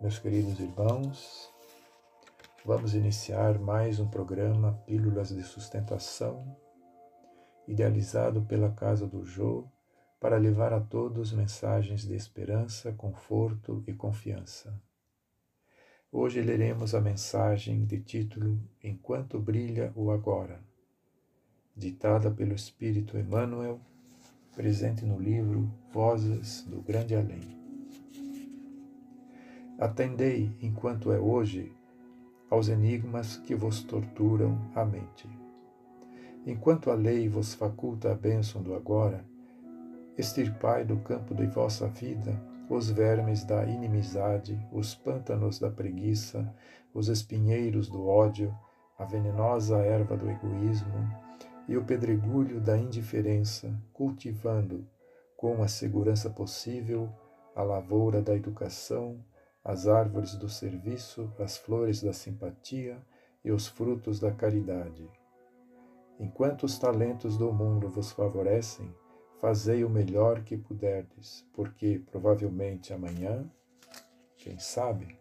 Meus queridos irmãos, vamos iniciar mais um programa Pílulas de Sustentação, idealizado pela Casa do Jô para levar a todos mensagens de esperança, conforto e confiança. Hoje leremos a mensagem de título Enquanto Brilha o Agora, ditada pelo Espírito Emmanuel, presente no livro Vozes do Grande Além. Atendei, enquanto é hoje, aos enigmas que vos torturam a mente. Enquanto a lei vos faculta a bênção do agora, extirpai do campo de vossa vida os vermes da inimizade, os pântanos da preguiça, os espinheiros do ódio, a venenosa erva do egoísmo e o pedregulho da indiferença, cultivando, com a segurança possível, a lavoura da educação, as árvores do serviço, as flores da simpatia e os frutos da caridade. Enquanto os talentos do mundo vos favorecem, fazei o melhor que puderdes, porque provavelmente amanhã, quem sabe,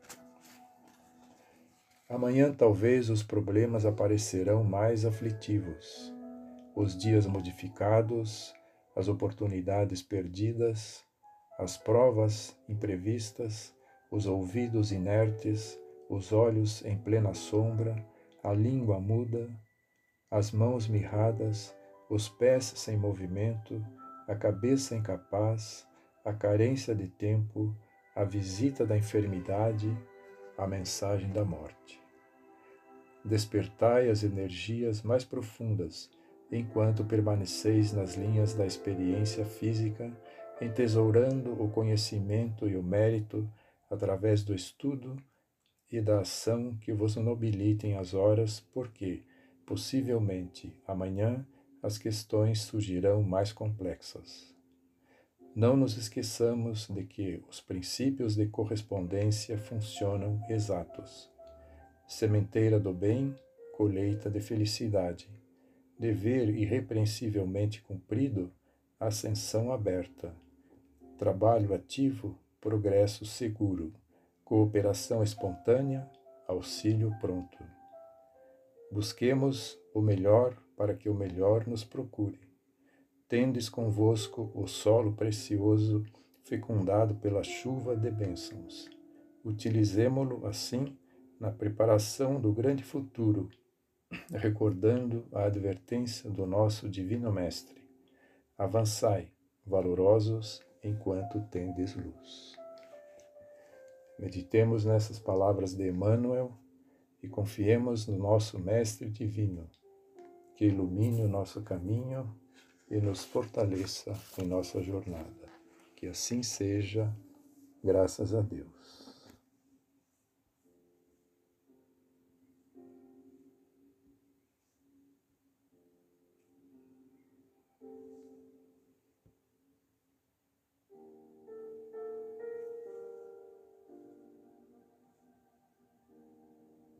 amanhã talvez os problemas aparecerão mais aflitivos, os dias modificados, as oportunidades perdidas, as provas imprevistas, os ouvidos inertes, os olhos em plena sombra, a língua muda, as mãos mirradas, os pés sem movimento, a cabeça incapaz, a carência de tempo, a visita da enfermidade, a mensagem da morte. Despertai as energias mais profundas enquanto permaneceis nas linhas da experiência física, entesourando o conhecimento e o mérito através do estudo e da ação que vos nobilitem as horas, porque, possivelmente, amanhã as questões surgirão mais complexas. Não nos esqueçamos de que os princípios de correspondência funcionam exatos. Sementeira do bem, colheita de felicidade. Dever irrepreensivelmente cumprido, ascensão aberta. Trabalho ativo, progresso seguro. Cooperação espontânea, auxílio pronto. Busquemos o melhor para que o melhor nos procure. Tendes convosco o solo precioso, fecundado pela chuva de bênçãos. Utilizemo-lo assim na preparação do grande futuro, recordando a advertência do nosso Divino Mestre. Avançai, valorosos, enquanto tendes luz. Meditemos nessas palavras de Emmanuel e confiemos no nosso Mestre Divino que ilumine o nosso caminho e nos fortaleça em nossa jornada. Que assim seja, graças a Deus.